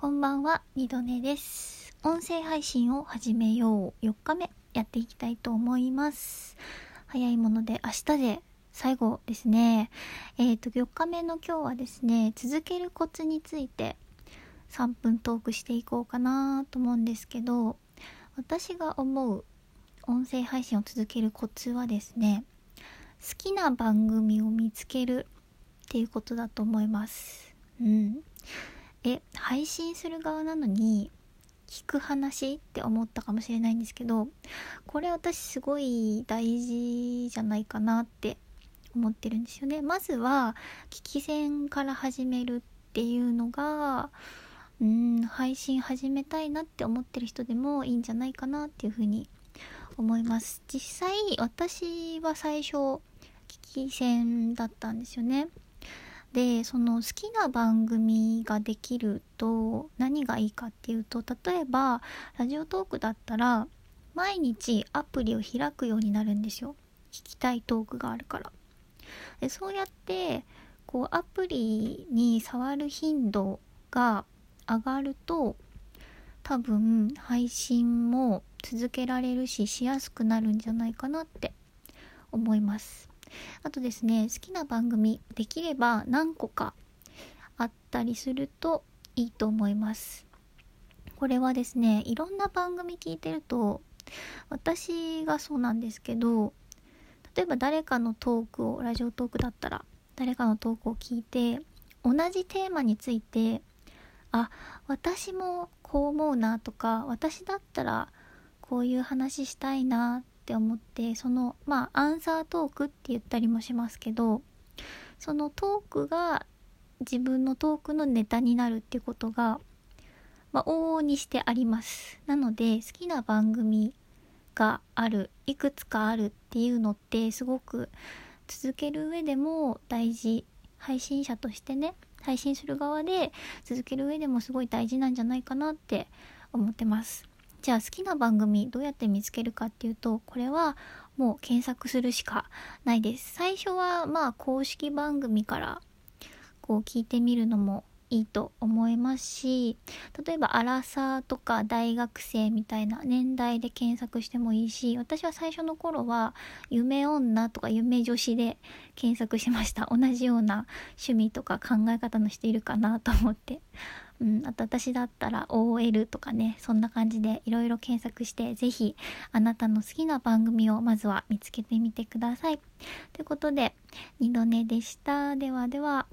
こんばんは、二度寝です。音声配信を始めよう4日目やっていきたいと思います。早いもので明日で最後ですね。えっ、ー、と、4日目の今日はですね、続けるコツについて3分トークしていこうかなと思うんですけど、私が思う音声配信を続けるコツはですね、好きな番組を見つけるっていうことだと思います。うん。え配信する側なのに聞く話って思ったかもしれないんですけどこれ私すごい大事じゃないかなって思ってるんですよね。まずは聞き戦から始めるっていうのがうん配信始めたいなって思ってる人でもいいんじゃないかなっていうふうに思います。実際私は最初聞き戦だったんですよね。でその好きな番組ができると何がいいかっていうと例えばラジオトークだったら毎日アプリを開くようになるんですよ。聞きたいトークがあるから。でそうやってこうアプリに触る頻度が上がると多分配信も続けられるししやすくなるんじゃないかなって思います。あとですね好きな番組できれば何個かあったりするといいと思います。これはですねいろんな番組聞いてると私がそうなんですけど例えば誰かのトークをラジオトークだったら誰かのトークを聞いて同じテーマについてあ私もこう思うなとか私だったらこういう話したいなって思ってそのまあアンサートークって言ったりもしますけどそのトークが自分のトークのネタになるってことが、まあ、往々にしてあります。なので好きな番組があるいくつかあるっていうのってすごく続ける上でも大事配信者としてね配信する側で続ける上でもすごい大事なんじゃないかなって思ってます。じゃあ好きな番組どうやって見つけるかっていうとこれはもう検索するしかないです。最初はまあ公式番組からこう聞いてみるのもいいと思いますし例えばアラサーとか大学生みたいな年代で検索してもいいし私は最初の頃は夢女とか夢女子で検索しました。同じような趣味とか考え方の人いるかなと思って。うん、あと私だったら OL とかねそんな感じでいろいろ検索して是非あなたの好きな番組をまずは見つけてみてください。ということで二度寝でした。ではでは。